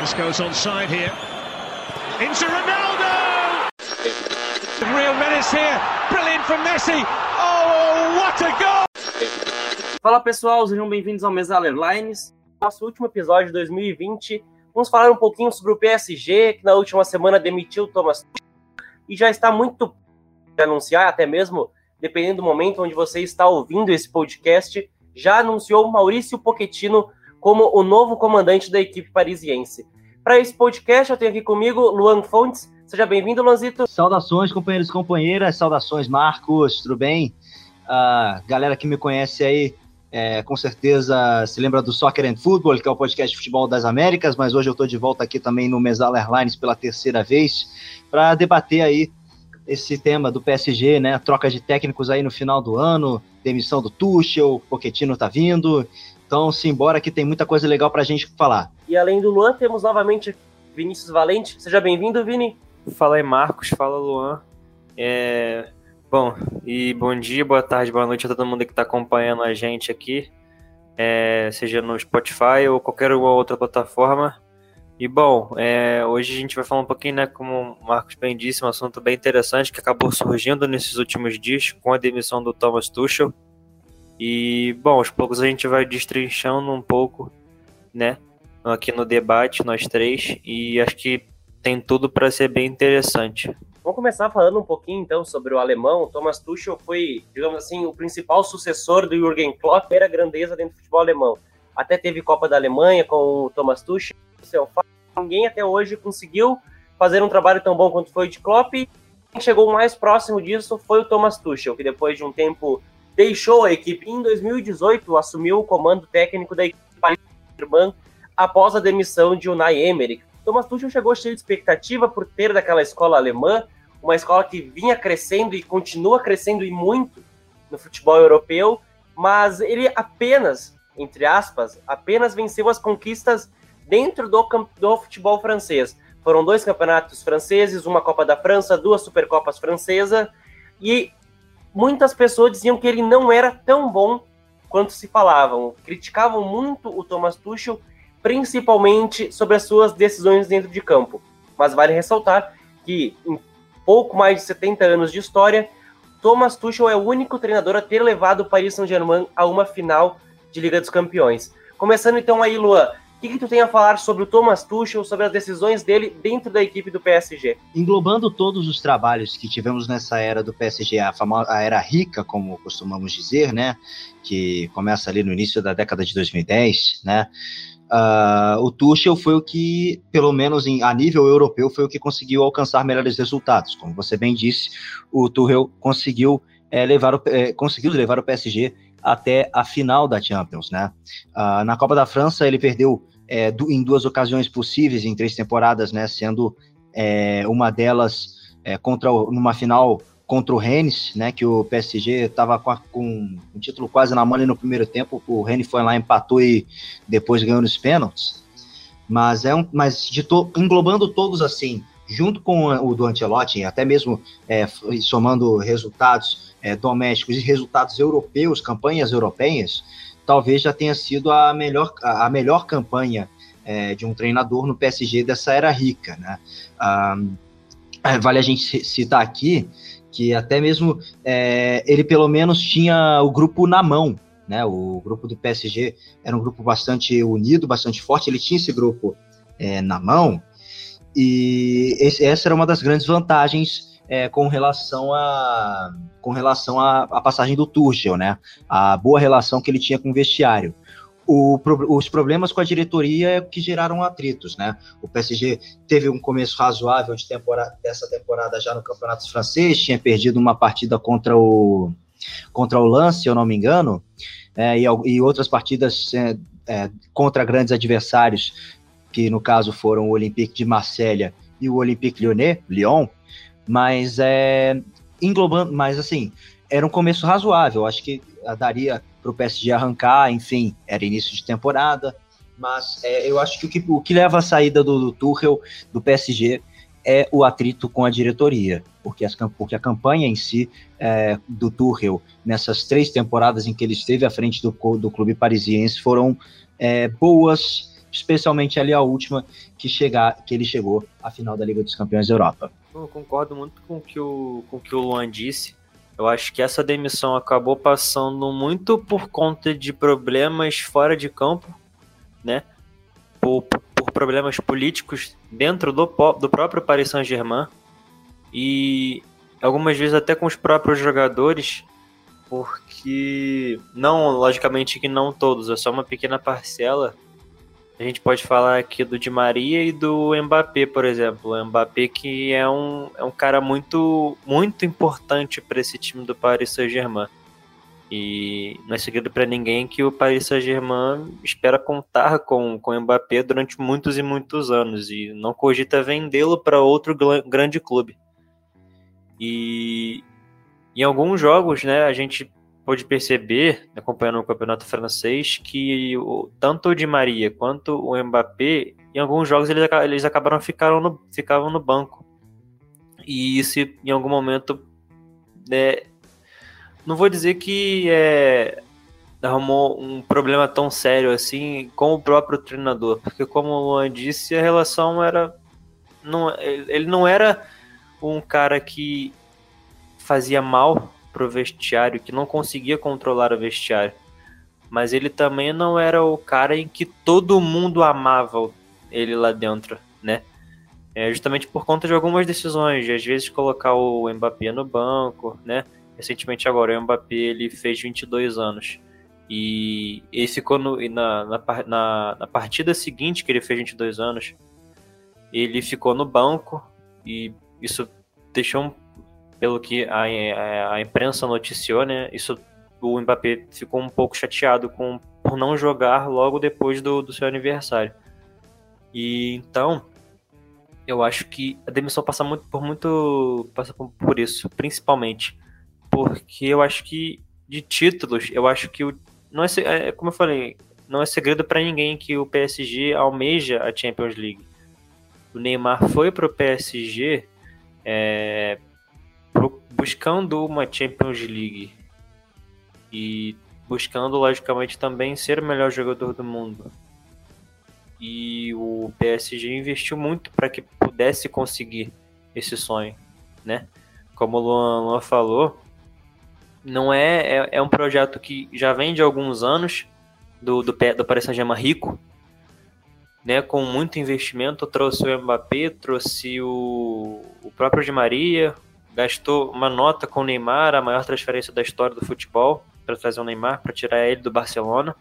This goes on here. Into Ronaldo! Real menace here. Brilliant from Messi. Oh, what a goal! Fala pessoal, sejam bem-vindos ao Mesa Airlines. Nosso último episódio de 2020. Vamos falar um pouquinho sobre o PSG, que na última semana demitiu Thomas e já está muito a anunciar, até mesmo dependendo do momento onde você está ouvindo esse podcast, já anunciou Maurício Pochettino como o novo comandante da equipe parisiense. Para esse podcast, eu tenho aqui comigo Luan Fontes. Seja bem-vindo, Luanzito. Saudações, companheiros e companheiras. Saudações, Marcos. Tudo bem? Uh, galera que me conhece aí, é, com certeza se lembra do Soccer and Football, que é o podcast de futebol das Américas, mas hoje eu estou de volta aqui também no Mesal Airlines pela terceira vez para debater aí esse tema do PSG, né? Troca de técnicos aí no final do ano, demissão do Tuchel, Pochettino tá vindo. Então, simbora que tem muita coisa legal pra gente falar. E além do Luan, temos novamente Vinícius Valente. Seja bem-vindo, Vini. Fala aí, Marcos. Fala, Luan. É... Bom, e bom dia, boa tarde, boa noite a todo mundo que está acompanhando a gente aqui, é, seja no Spotify ou qualquer outra plataforma. E bom, é, hoje a gente vai falar um pouquinho, né, como o Marcos bem disse, um assunto bem interessante que acabou surgindo nesses últimos dias com a demissão do Thomas Tuchel. E, bom, aos poucos a gente vai destrinchando um pouco, né, aqui no debate, nós três, e acho que tem tudo para ser bem interessante. Vamos começar falando um pouquinho então sobre o alemão. Thomas Tuchel foi, digamos assim, o principal sucessor do Jürgen Klopp, era grandeza dentro do futebol alemão. Até teve Copa da Alemanha com o Thomas Tuchel. Ninguém até hoje conseguiu fazer um trabalho tão bom quanto foi de Klopp. Quem chegou mais próximo disso foi o Thomas Tuchel, que depois de um tempo deixou a equipe. Em 2018, assumiu o comando técnico da equipe alemã após a demissão de Unai Emery. Thomas Tuchel chegou cheio de expectativa por ter daquela escola alemã, uma escola que vinha crescendo e continua crescendo e muito no futebol europeu, mas ele apenas, entre aspas, apenas venceu as conquistas dentro do, do futebol francês. Foram dois campeonatos franceses, uma Copa da França, duas Supercopas francesas, e muitas pessoas diziam que ele não era tão bom quanto se falavam. Criticavam muito o Thomas Tuchel, principalmente sobre as suas decisões dentro de campo. Mas vale ressaltar que em pouco mais de 70 anos de história, Thomas Tuchel é o único treinador a ter levado o Paris Saint-Germain a uma final de Liga dos Campeões. Começando então aí, Luan, o que, que, tu tem a falar sobre o Thomas Tuchel, sobre as decisões dele dentro da equipe do PSG? Englobando todos os trabalhos que tivemos nessa era do PSG, a, famosa, a era rica, como costumamos dizer, né, que começa ali no início da década de 2010, né, uh, o Tuchel foi o que, pelo menos em, a nível europeu, foi o que conseguiu alcançar melhores resultados. Como você bem disse, o Tuchel conseguiu, é, levar, o, é, conseguiu levar o PSG até a final da Champions, né? Uh, na Copa da França ele perdeu é, do, em duas ocasiões possíveis em três temporadas, né? Sendo é, uma delas é, contra o, numa final contra o Rennes, né? Que o PSG estava com, com um título quase na mão no primeiro tempo. O Rennes foi lá, empatou e depois ganhou nos pênaltis. Mas é um, mas de to, englobando todos assim, junto com o do Ancelotti, até mesmo é, somando resultados é, domésticos e resultados europeus, campanhas europeias, talvez já tenha sido a melhor, a melhor campanha é, de um treinador no PSG dessa era rica, né? Ah, vale a gente citar aqui que até mesmo é, ele pelo menos tinha o grupo na mão, né? O grupo do PSG era um grupo bastante unido, bastante forte. Ele tinha esse grupo é, na mão e esse, essa era uma das grandes vantagens é, com relação a com relação à, passagem do Tuchel, né? A boa relação que ele tinha com o vestiário. O, os problemas com a diretoria é que geraram atritos, né? O PSG teve um começo razoável de temporada, dessa temporada já no Campeonato Francês, tinha perdido uma partida contra o contra o Lance, se eu não me engano, é, e, e, outras partidas é, é, contra grandes adversários, que no caso foram o Olympique de Marselha e o Olympique Lyonnais, Lyon, mas é englobando, mas assim, era um começo razoável. Acho que daria para o PSG arrancar, enfim, era início de temporada. Mas é, eu acho que o, que o que leva à saída do, do Tuchel, do PSG, é o atrito com a diretoria, porque, as, porque a campanha em si é, do Tuchel, nessas três temporadas em que ele esteve à frente do, do clube parisiense, foram é, boas especialmente ali a última que, chegar, que ele chegou à final da Liga dos Campeões da Europa. Eu concordo muito com o que o, com que o Luan disse. Eu acho que essa demissão acabou passando muito por conta de problemas fora de campo, né? Por, por problemas políticos dentro do, do próprio Paris Saint-Germain e algumas vezes até com os próprios jogadores, porque não, logicamente que não todos, é só uma pequena parcela a gente pode falar aqui do Di Maria e do Mbappé, por exemplo. O Mbappé que é um, é um cara muito, muito importante para esse time do Paris Saint-Germain. E não é segredo para ninguém que o Paris Saint-Germain espera contar com, com o Mbappé durante muitos e muitos anos e não cogita vendê-lo para outro grande clube. E em alguns jogos, né, a gente pôde perceber, acompanhando o campeonato francês, que o, tanto o Di Maria quanto o Mbappé, em alguns jogos eles, eles acabaram ficaram no, ficavam no banco. E isso, em algum momento, né, não vou dizer que é, arrumou um problema tão sério assim com o próprio treinador, porque como o Luan disse, a relação era não, ele não era um cara que fazia mal pro vestiário, que não conseguia controlar o vestiário. Mas ele também não era o cara em que todo mundo amava ele lá dentro, né? É justamente por conta de algumas decisões, de às vezes colocar o Mbappé no banco, né? Recentemente agora, o Mbappé ele fez 22 anos. E ele ficou no, na, na, na, na partida seguinte que ele fez 22 anos, ele ficou no banco e isso deixou um pelo que a, a, a, imprensa noticiou, né, isso o Mbappé ficou um pouco chateado com por não jogar logo depois do, do seu aniversário. E então eu acho que a demissão passa muito por muito passa por, por isso, principalmente porque eu acho que de títulos, eu acho que o não é, é como eu falei, não é segredo para ninguém que o PSG almeja a Champions League. O Neymar foi para o PSG é, buscando uma Champions League e buscando, logicamente, também ser o melhor jogador do mundo. E o PSG investiu muito para que pudesse conseguir esse sonho, né? Como o Luan, Luan falou, não é, é, é, um projeto que já vem de alguns anos do, do, do Paris Saint-Germain rico, né, com muito investimento, trouxe o Mbappé, trouxe o, o próprio Di Maria, gastou uma nota com o Neymar, a maior transferência da história do futebol, para trazer o Neymar, para tirar ele do Barcelona.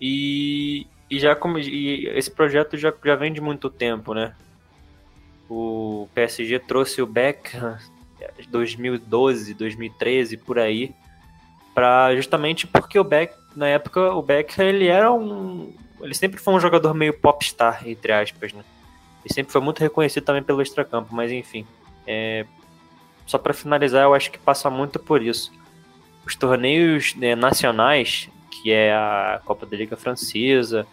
E, e já como, e esse projeto já, já vem de muito tempo, né? O PSG trouxe o Beckham 2012, 2013 por aí, para justamente porque o Beck na época o Beckham ele era um ele sempre foi um jogador meio popstar entre aspas, né? E sempre foi muito reconhecido também pelo extracampo, mas enfim. É, só para finalizar, eu acho que passa muito por isso. Os torneios né, nacionais, que é a Copa da Liga Francesa,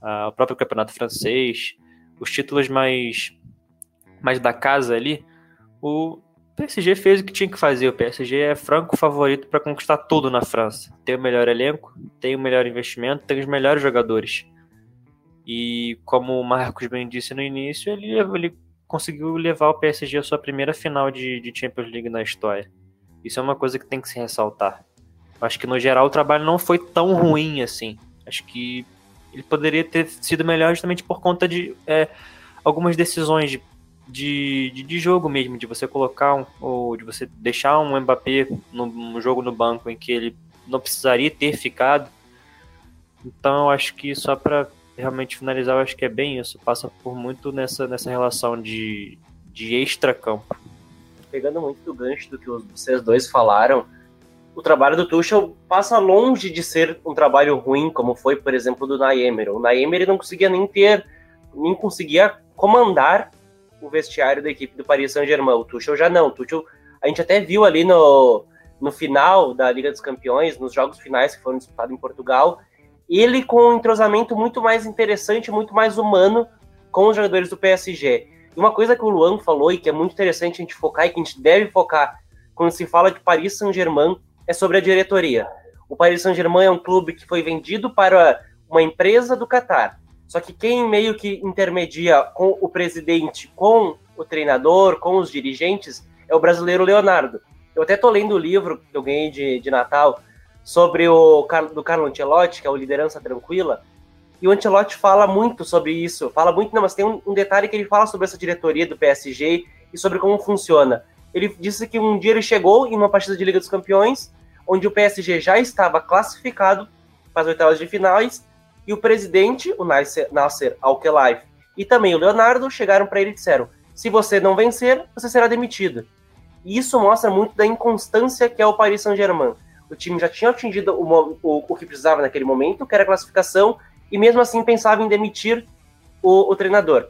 a, o próprio Campeonato Francês, os títulos mais, mais da casa ali, o PSG fez o que tinha que fazer. O PSG é franco favorito para conquistar tudo na França. Tem o melhor elenco, tem o melhor investimento, tem os melhores jogadores. E como o Marcos bem disse no início, ele, ele conseguiu levar o PSG à sua primeira final de, de Champions League na história. Isso é uma coisa que tem que se ressaltar. Acho que no geral o trabalho não foi tão ruim assim. Acho que ele poderia ter sido melhor justamente por conta de é, algumas decisões de, de, de, jogo mesmo, de você colocar um, ou de você deixar um Mbappé no, no jogo no banco em que ele não precisaria ter ficado. Então eu acho que só para realmente finalizar, eu acho que é bem isso. Passa por muito nessa, nessa relação de, de extra-campo. Pegando muito do gancho do que vocês dois falaram, o trabalho do Tuchel passa longe de ser um trabalho ruim, como foi, por exemplo, do Naemer. O Naemer não conseguia nem ter, nem conseguia comandar o vestiário da equipe do Paris Saint-Germain. O Tuchel já não. O Tuchel, a gente até viu ali no, no final da Liga dos Campeões, nos jogos finais que foram disputados em Portugal, ele com um entrosamento muito mais interessante, muito mais humano com os jogadores do PSG. E uma coisa que o Luan falou e que é muito interessante a gente focar e que a gente deve focar quando se fala de Paris Saint-Germain é sobre a diretoria. O Paris Saint-Germain é um clube que foi vendido para uma empresa do Catar. Só que quem meio que intermedia com o presidente, com o treinador, com os dirigentes, é o brasileiro Leonardo. Eu até tô lendo o livro que eu ganhei de, de Natal sobre o do Carlo Ancelotti, que é o Liderança Tranquila, e o Ancelotti fala muito sobre isso. Fala muito, não, mas tem um, um, detalhe que ele fala sobre essa diretoria do PSG e sobre como funciona. Ele disse que um dia ele chegou em uma partida de Liga dos Campeões, onde o PSG já estava classificado para as oitavas de finais, e o presidente, o Nasser, Nasser Al-Khelaifi, e também o Leonardo chegaram para ele e disseram: se você não vencer, você será demitido. E isso mostra muito da inconstância que é o Paris Saint-Germain. O time já tinha atingido o, o, o, que precisava naquele momento, que era a classificação, e mesmo assim pensava em demitir o, o treinador.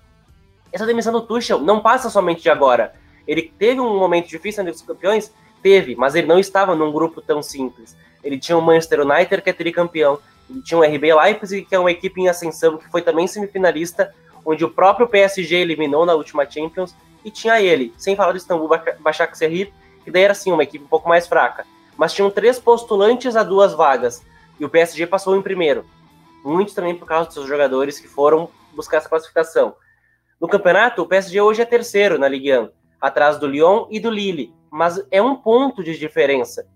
Essa demissão do Tuchel não passa somente de agora. Ele teve um momento difícil entre os campeões? Teve, mas ele não estava num grupo tão simples. Ele tinha o Manchester United, que é tricampeão. Ele tinha o RB Leipzig, que é uma equipe em ascensão, que foi também semifinalista, onde o próprio PSG eliminou na última Champions. E tinha ele, sem falar do Istambul Başakşehir, que daí era assim uma equipe um pouco mais fraca. Mas tinham três postulantes a duas vagas. E o PSG passou em primeiro muito também por causa dos seus jogadores que foram buscar essa classificação. No campeonato, o PSG hoje é terceiro na Ligue 1, atrás do Lyon e do Lille, mas é um ponto de diferença.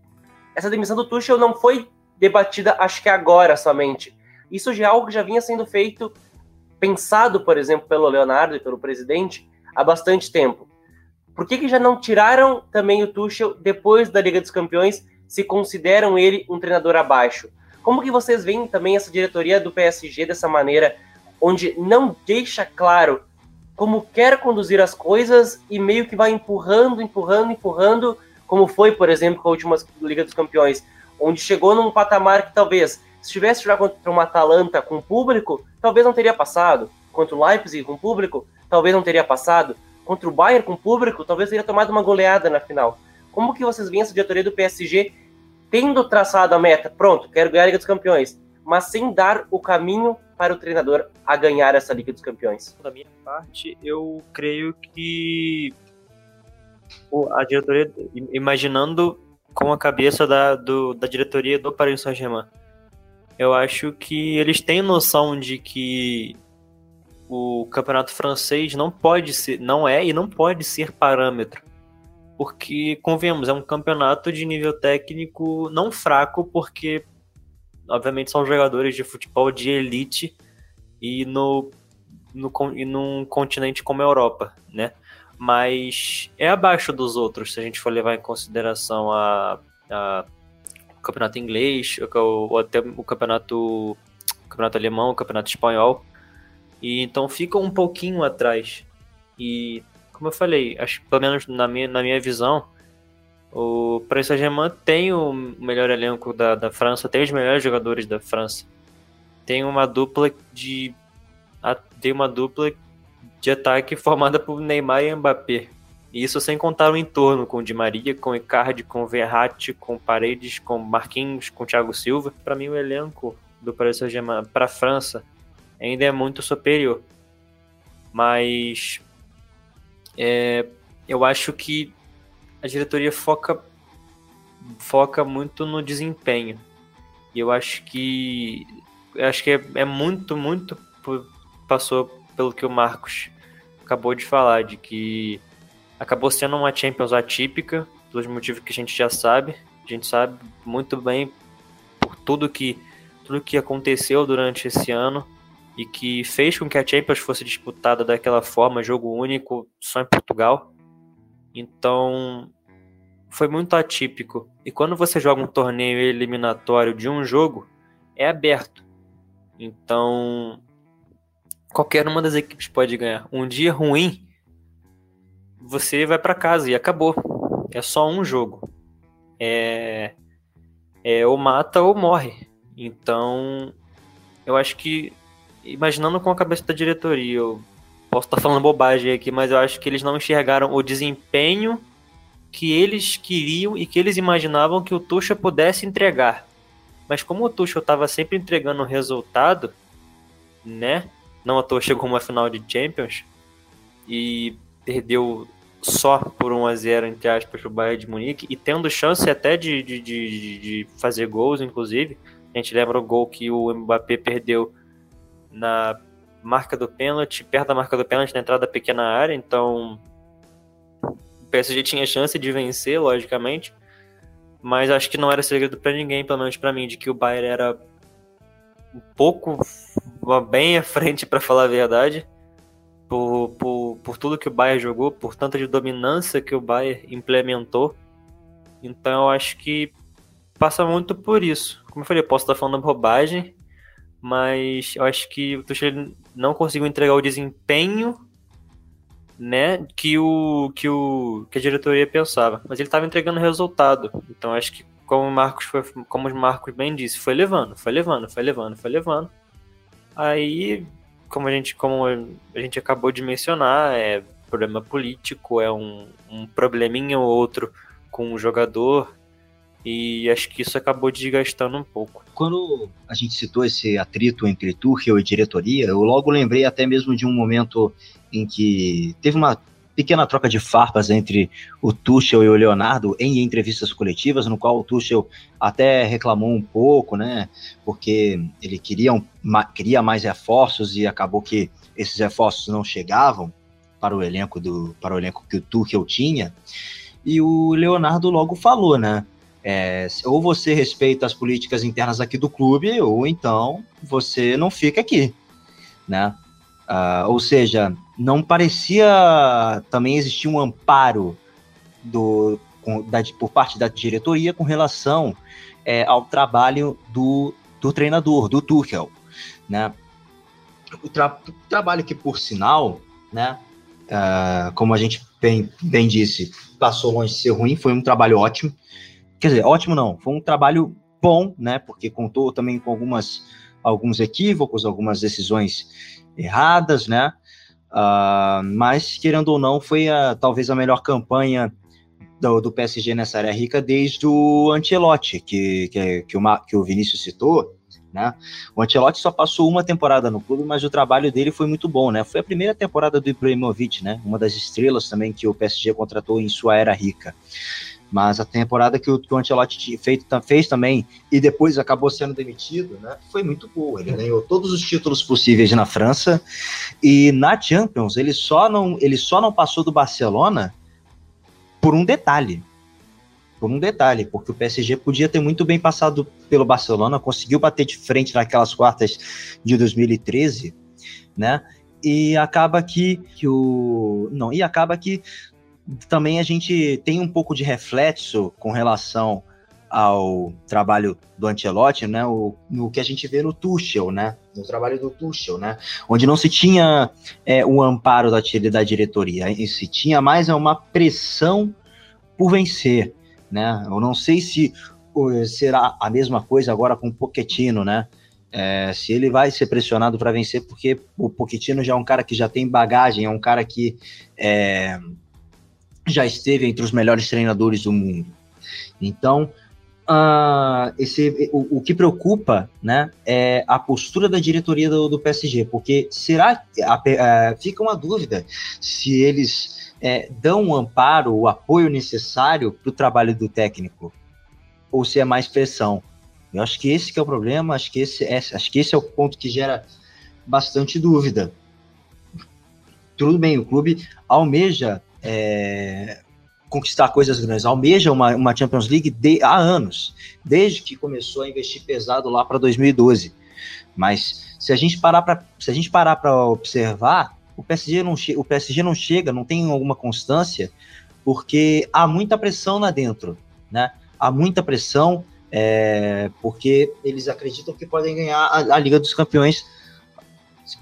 Essa demissão do Tuchel não foi debatida, acho que agora somente. Isso já é algo que já vinha sendo feito, pensado, por exemplo, pelo Leonardo e pelo presidente, há bastante tempo. Por que, que já não tiraram também o Tuchel depois da Liga dos Campeões, se consideram ele um treinador abaixo? Como que vocês veem também essa diretoria do PSG dessa maneira, onde não deixa claro como quer conduzir as coisas e meio que vai empurrando, empurrando, empurrando, como foi, por exemplo, com a última Liga dos Campeões, onde chegou num patamar que talvez, se tivesse jogado contra uma Atalanta com público, talvez não teria passado. Contra o Leipzig com público, talvez não teria passado. Contra o Bayern com público, talvez teria tomado uma goleada na final. Como que vocês veem essa diretoria do PSG tendo traçado a meta, pronto, quero ganhar a Liga dos Campeões, mas sem dar o caminho para o treinador a ganhar essa Liga dos Campeões? Da minha parte, eu creio que a diretoria, imaginando com a cabeça da, do, da diretoria do Paris Saint-Germain, eu acho que eles têm noção de que o campeonato francês não pode ser, não é e não pode ser parâmetro porque, convenhamos, é um campeonato de nível técnico não fraco, porque, obviamente, são jogadores de futebol de elite e no, no e num continente como a Europa, né? Mas é abaixo dos outros, se a gente for levar em consideração a, a o campeonato inglês, ou, ou até o campeonato, o campeonato alemão, o campeonato espanhol. E então fica um pouquinho atrás. E como eu falei, acho pelo menos na minha, na minha visão, o Paris Saint-Germain tem o melhor elenco da, da França, tem os melhores jogadores da França. Tem uma dupla de tem uma dupla de ataque formada por Neymar e Mbappé. E isso sem contar o entorno com Di Maria, com Icardi, com Verratti, com Paredes, com Marquinhos, com Thiago Silva. Para mim o elenco do Paris Saint-Germain para a França ainda é muito superior. Mas é, eu acho que a diretoria foca, foca muito no desempenho. E eu acho que eu acho que é, é muito, muito passou pelo que o Marcos acabou de falar, de que acabou sendo uma Champions atípica, pelos motivos que a gente já sabe. A gente sabe muito bem por tudo que tudo que aconteceu durante esse ano e que fez com que a Champions fosse disputada daquela forma, jogo único, só em Portugal. Então, foi muito atípico. E quando você joga um torneio eliminatório de um jogo, é aberto. Então, qualquer uma das equipes pode ganhar. Um dia ruim, você vai para casa e acabou. É só um jogo. É, é ou mata ou morre. Então, eu acho que imaginando com a cabeça da diretoria, eu posso estar falando bobagem aqui, mas eu acho que eles não enxergaram o desempenho que eles queriam e que eles imaginavam que o Tuchel pudesse entregar. Mas como o Tuchel estava sempre entregando o resultado, né? Não à toa chegou uma final de Champions e perdeu só por 1 a 0 entre aspas o Bayern de Munique e tendo chance até de, de, de, de fazer gols, inclusive. A gente lembra o gol que o Mbappé perdeu na marca do pênalti, perto da marca do pênalti, na entrada da pequena área, então o PSG tinha chance de vencer, logicamente, mas acho que não era segredo para ninguém, pelo menos para mim, de que o Bayern era um pouco bem à frente, para falar a verdade, por, por, por tudo que o Bayern jogou, por tanta de dominância que o Bayern implementou. Então eu acho que passa muito por isso. Como eu falei, posso estar falando bobagem, mas eu acho que o Tuchel não conseguiu entregar o desempenho né, que o que o que a diretoria pensava, mas ele estava entregando resultado. Então acho que como o Marcos foi, como o Marcos bem disse, foi levando, foi levando, foi levando, foi levando. Aí, como a gente como a gente acabou de mencionar, é problema político, é um, um probleminha ou outro com o jogador, e acho que isso acabou desgastando um pouco. Quando a gente citou esse atrito entre Tuchel e diretoria, eu logo lembrei até mesmo de um momento em que teve uma pequena troca de farpas entre o Tuchel e o Leonardo em entrevistas coletivas, no qual o Tuchel até reclamou um pouco, né? Porque ele queria, um, queria mais reforços e acabou que esses reforços não chegavam para o elenco do para o elenco que o Tuchel tinha. E o Leonardo logo falou, né? É, ou você respeita as políticas internas aqui do clube, ou então você não fica aqui, né? Uh, ou seja, não parecia também existir um amparo do, com, da, por parte da diretoria com relação é, ao trabalho do, do treinador, do Tuchel, né? O, tra trabalho que, por sinal, né, uh, como a gente bem, bem disse, passou longe de ser ruim, foi um trabalho ótimo, Quer dizer, ótimo não, foi um trabalho bom, né? Porque contou também com algumas, alguns equívocos, algumas decisões erradas, né? Uh, mas, querendo ou não, foi a, talvez a melhor campanha do, do, PSG nessa área rica desde o Ancelotti, que, que, que, o, que o Vinícius citou, né? O Ancelotti só passou uma temporada no clube, mas o trabalho dele foi muito bom, né? Foi a primeira temporada do Ibrahimovic, né? Uma das estrelas também que o PSG contratou em sua era rica. Mas a temporada que o, que o Ancelotti feito, fez também e depois acabou sendo demitido, né, foi muito boa. Ele ganhou todos os títulos possíveis na França e na Champions ele só não, ele só não passou do Barcelona por um detalhe. Por um detalhe, porque o PSG podia ter muito bem passado pelo Barcelona, conseguiu bater de frente naquelas quartas de 2013, né? E acaba que, que o não, e acaba que também a gente tem um pouco de reflexo com relação ao trabalho do Ancelotti, né, o, no que a gente vê no Tuchel, né, no trabalho do Tuchel, né, onde não se tinha é, o amparo da, da diretoria, se tinha mais uma pressão por vencer, né, eu não sei se será a mesma coisa agora com o Pochettino, né, é, se ele vai ser pressionado para vencer, porque o Pochettino já é um cara que já tem bagagem, é um cara que é, já esteve entre os melhores treinadores do mundo. Então, uh, esse, o, o, que preocupa né, é a postura da diretoria do, do PSG, porque será a, a, fica uma dúvida se eles é, dão o amparo, o apoio necessário para o trabalho do técnico, ou se é mais pressão. Eu acho que esse que é o problema, acho que esse é, acho que esse é o ponto que gera bastante dúvida. Tudo bem, o clube almeja é, conquistar coisas grandes, almeja uma, uma Champions League de, há anos, desde que começou a investir pesado lá para 2012. Mas se a gente parar para se a gente parar para observar, o PSG não o PSG não chega, não tem alguma constância, porque há muita pressão lá dentro, né? Há muita pressão, é, porque eles acreditam que podem ganhar a, a Liga dos Campeões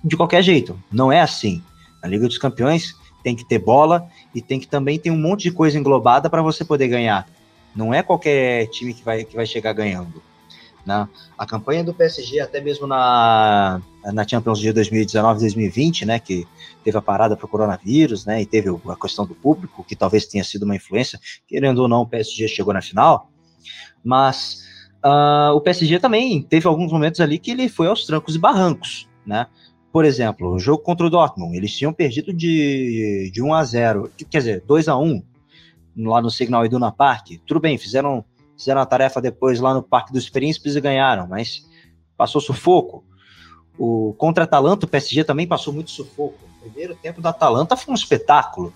de qualquer jeito. Não é assim. A Liga dos Campeões tem que ter bola e tem que também ter um monte de coisa englobada para você poder ganhar. Não é qualquer time que vai, que vai chegar ganhando. Né? A campanha do PSG, até mesmo na, na Champions League 2019-2020, né, que teve a parada para o coronavírus, né, e teve a questão do público, que talvez tenha sido uma influência, querendo ou não, o PSG chegou na final, mas uh, o PSG também teve alguns momentos ali que ele foi aos trancos e barrancos, né, por exemplo, o jogo contra o Dortmund, eles tinham perdido de, de 1 a 0 quer dizer, 2 a 1 lá no Signal Iduna Park. Tudo bem, fizeram, fizeram a tarefa depois lá no Parque dos Príncipes e ganharam, mas passou sufoco. O contra Atalanta, o PSG também passou muito sufoco. O primeiro tempo da Atalanta foi um espetáculo.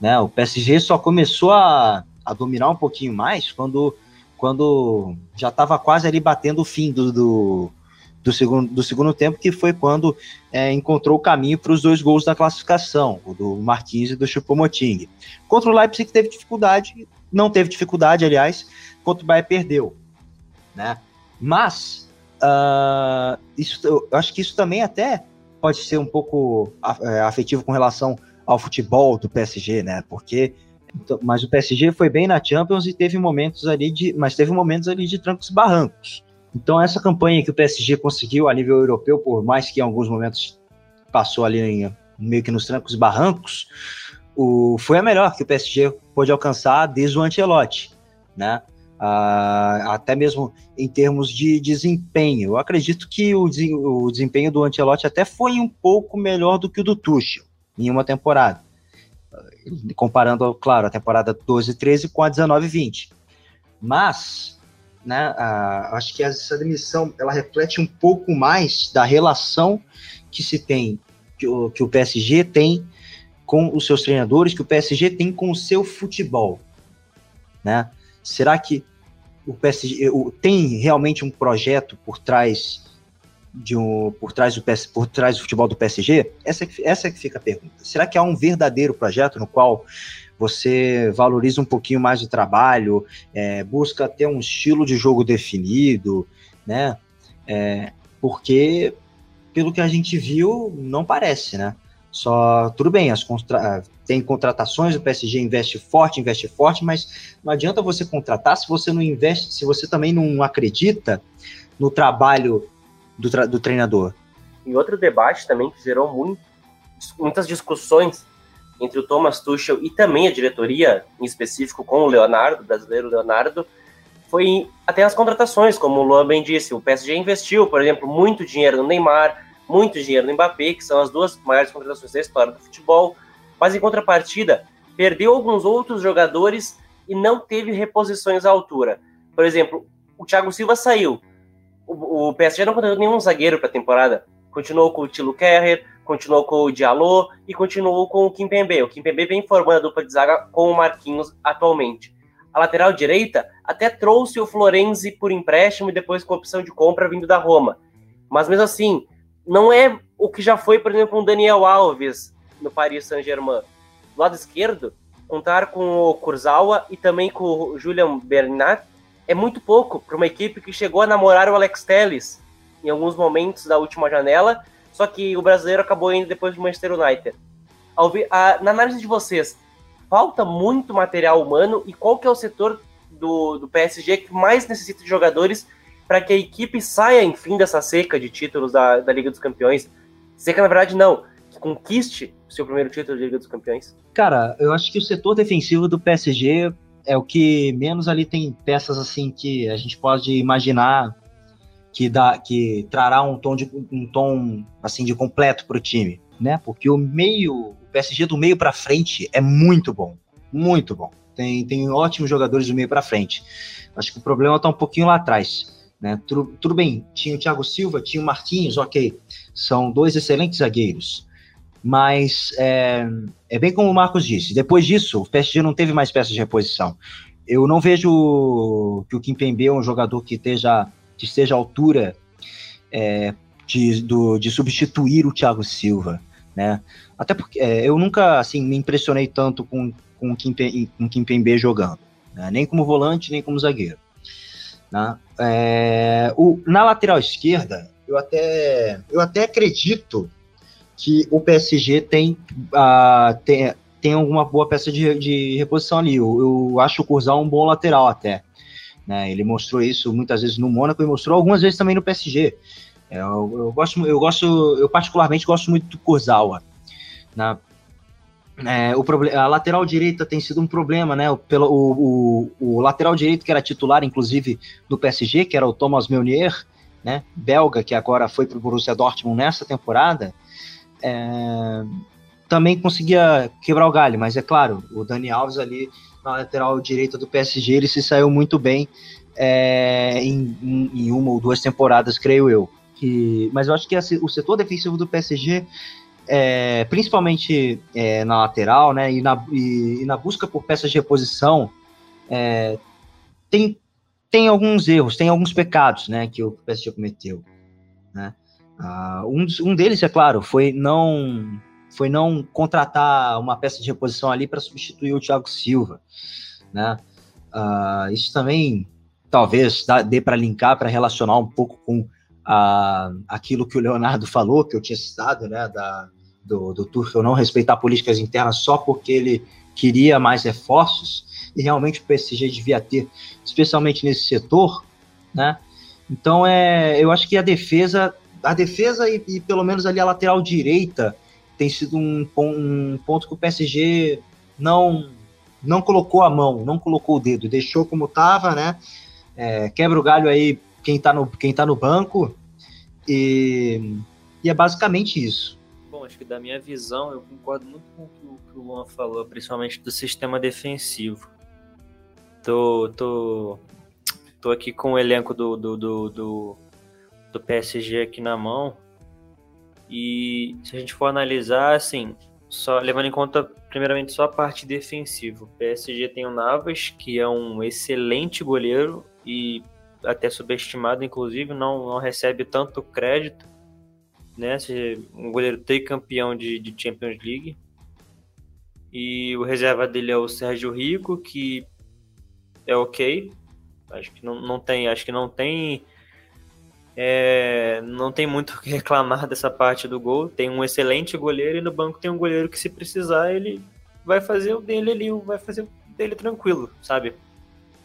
Né? O PSG só começou a, a dominar um pouquinho mais quando, quando já estava quase ali batendo o fim do, do, do, segundo, do segundo tempo, que foi quando é, encontrou o caminho para os dois gols da classificação, o do Marquinhos e do Choupo-Moting. Contra o Leipzig teve dificuldade, não teve dificuldade, aliás, contra o Bayern perdeu. Né? Mas uh, isso, eu acho que isso também até pode ser um pouco é, afetivo com relação ao futebol do PSG, né? Porque então, mas o PSG foi bem na Champions e teve momentos ali de, mas teve momentos ali de trancos e barrancos. Então essa campanha que o PSG conseguiu a nível europeu, por mais que em alguns momentos passou ali em, meio que nos trancos e barrancos, o, foi a melhor que o PSG pôde alcançar desde o Ancelotti, né? Ah, até mesmo em termos de desempenho. Eu acredito que o, o desempenho do Ancelotti até foi um pouco melhor do que o do Tuchel em uma temporada. Comparando, claro, a temporada 12 13 com a 19 20. Mas, né, acho que essa demissão ela reflete um pouco mais da relação que se tem, que o, que o PSG tem com os seus treinadores, que o PSG tem com o seu futebol, né? Será que o PSG tem realmente um projeto por trás de um, por trás do por trás do futebol do PSG? Essa essa é que fica a pergunta. Será que há um verdadeiro projeto no qual você valoriza um pouquinho mais o trabalho, é, busca ter um estilo de jogo definido, né? É, porque pelo que a gente viu, não parece, né? Só tudo bem, as contra, tem contratações, o PSG investe forte, investe forte, mas não adianta você contratar se você não investe, se você também não acredita no trabalho do, tra do treinador. E outro debate também que gerou muito, muitas discussões entre o Thomas Tuchel e também a diretoria, em específico com o Leonardo, o brasileiro Leonardo, foi até as contratações, como o Luan bem disse. O PSG investiu, por exemplo, muito dinheiro no Neymar, muito dinheiro no Mbappé, que são as duas maiores contratações da história do futebol mas em contrapartida, perdeu alguns outros jogadores e não teve reposições à altura. Por exemplo, o Thiago Silva saiu. O, PSG não contratou nenhum zagueiro para a temporada. Continuou com o Tilo Kerrer, continuou com o Diallo e continuou com o Kimpembe. O Kimpembe vem formando a dupla de zaga com o Marquinhos atualmente. A lateral direita até trouxe o Florenzi por empréstimo e depois com opção de compra vindo da Roma. Mas mesmo assim, não é o que já foi, por exemplo, um Daniel Alves, no Paris Saint-Germain. Do lado esquerdo, contar com o Kurzawa e também com o Julian Bernat é muito pouco para uma equipe que chegou a namorar o Alex Telles em alguns momentos da última janela, só que o brasileiro acabou indo depois do Manchester United. na análise de vocês, falta muito material humano e qual que é o setor do, do PSG que mais necessita de jogadores para que a equipe saia, enfim, dessa seca de títulos da, da Liga dos Campeões? Seca, na verdade, não conquiste o seu primeiro título de Liga dos Campeões? Cara, eu acho que o setor defensivo do PSG é o que menos ali tem peças assim que a gente pode imaginar que dá que trará um tom de um tom assim de completo para o time, né? Porque o meio, o PSG do meio para frente é muito bom, muito bom. Tem, tem ótimos jogadores do meio para frente. Acho que o problema está um pouquinho lá atrás. Né? Tudo, tudo bem, tinha o Thiago Silva, tinha o Marquinhos, ok. São dois excelentes zagueiros. Mas é, é bem como o Marcos disse, depois disso, o PSG não teve mais peças de reposição. Eu não vejo que o Kim Pembe é um jogador que esteja, que esteja à altura é, de, do, de substituir o Thiago Silva, né? Até porque é, eu nunca assim me impressionei tanto com, com o Kim, com Pembe jogando, né? nem como volante, nem como zagueiro. Né? É, o, na lateral esquerda, eu até, eu até acredito que o PSG tem, tem, tem alguma boa peça de, de reposição ali. Eu, eu acho o Curzal um bom lateral até. Né? Ele mostrou isso muitas vezes no Mônaco e mostrou algumas vezes também no PSG. É, eu, eu, gosto, eu gosto, eu particularmente gosto muito do Kurzawa. Né? É, o a lateral direita tem sido um problema, né? O, pelo, o, o, o, lateral direito que era titular, inclusive, do PSG, que era o Thomas Meunier, né? Belga, que agora foi para o Borussia Dortmund nessa temporada é, também conseguia quebrar o galho, mas é claro, o Dani Alves ali na lateral direita do PSG, ele se saiu muito bem é, em, em, uma ou duas temporadas, creio eu. E, mas eu acho que o setor defensivo do PSG, é, principalmente é, na lateral, né, e na, e, e na, busca por peças de reposição, é, tem, tem alguns erros, tem alguns pecados, né, que o PSG cometeu, né. Uh, um, um deles, é claro, foi não foi não contratar uma peça de reposição ali para substituir o Thiago Silva, né? Uh, isso também talvez dê para linkar, para relacionar um pouco com uh, aquilo que o Leonardo falou, que eu tinha citado, né, da, do, do Tuchel não respeitar políticas internas só porque ele queria mais reforços, e realmente o PSG devia ter, especialmente nesse setor, né? Então, é, eu acho que a defesa, a defesa e, e pelo menos ali a lateral direita tem sido um, um ponto que o PSG não não colocou a mão, não colocou o dedo, deixou como estava, né? É, quebra o galho aí quem está no, quem tá no banco e, e é basicamente isso. Bom, acho que da minha visão eu concordo muito com o que o, Luan falou, principalmente do sistema defensivo. Tô, tô, tô aqui com o elenco do, do, do, do, do PSG aqui na mão e se a gente for analisar, assim, só levando em conta primeiramente só a parte defensiva. O PSG tem o Navas, que é um excelente goleiro e até subestimado, inclusive, não, não recebe tanto crédito, né? Um goleiro tricampeão de, de Champions League. E o reserva dele é o Sérgio Rico, que é ok. Acho que não, não tem, acho que não tem é, não tem muito o que reclamar dessa parte do gol. Tem um excelente goleiro e no banco tem um goleiro que, se precisar, ele vai fazer o dele ali, vai fazer o dele tranquilo, sabe?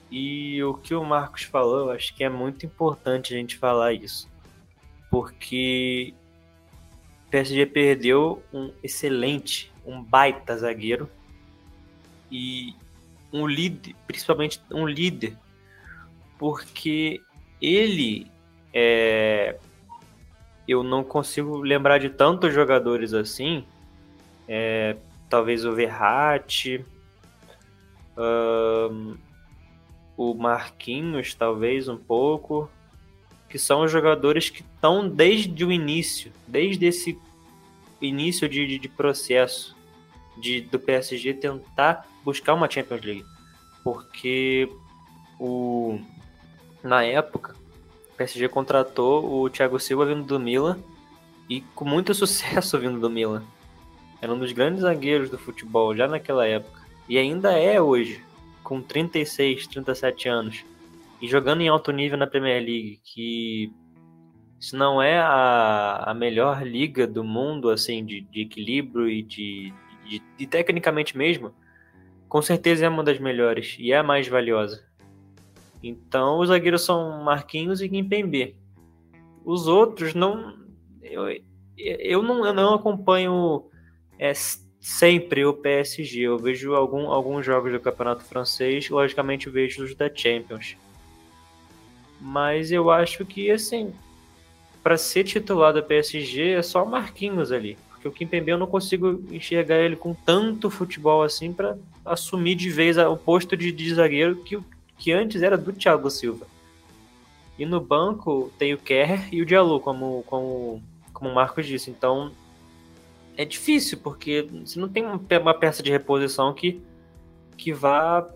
E o que o Marcos falou, eu acho que é muito importante a gente falar isso. Porque o PSG perdeu um excelente, um baita zagueiro e um líder, principalmente um líder, porque ele é, eu não consigo lembrar de tantos jogadores assim. É, talvez o Verratti, um, o Marquinhos, talvez um pouco, que são jogadores que estão desde o início, desde esse início de, de, de processo de, do PSG tentar buscar uma Champions League. Porque o, na época o PSG contratou o Thiago Silva vindo do Milan e com muito sucesso vindo do Milan. Era um dos grandes zagueiros do futebol já naquela época. E ainda é hoje, com 36, 37 anos. E jogando em alto nível na Premier League, que se não é a, a melhor liga do mundo, assim, de, de equilíbrio e de, de, de, tecnicamente mesmo, com certeza é uma das melhores e é a mais valiosa. Então os zagueiros são Marquinhos e Kimpembe. Os outros não. Eu, eu, não, eu não acompanho é, sempre o PSG. Eu vejo algum, alguns jogos do Campeonato Francês, logicamente vejo os da Champions. Mas eu acho que, assim, para ser titular da PSG é só Marquinhos ali. Porque o Kimpembe eu não consigo enxergar ele com tanto futebol assim para assumir de vez o posto de, de zagueiro que, que antes era do Thiago Silva. E no banco tem o Kerr e o Diallo, como, como, como o Marcos disse. Então é difícil, porque você não tem uma peça de reposição que, que vá,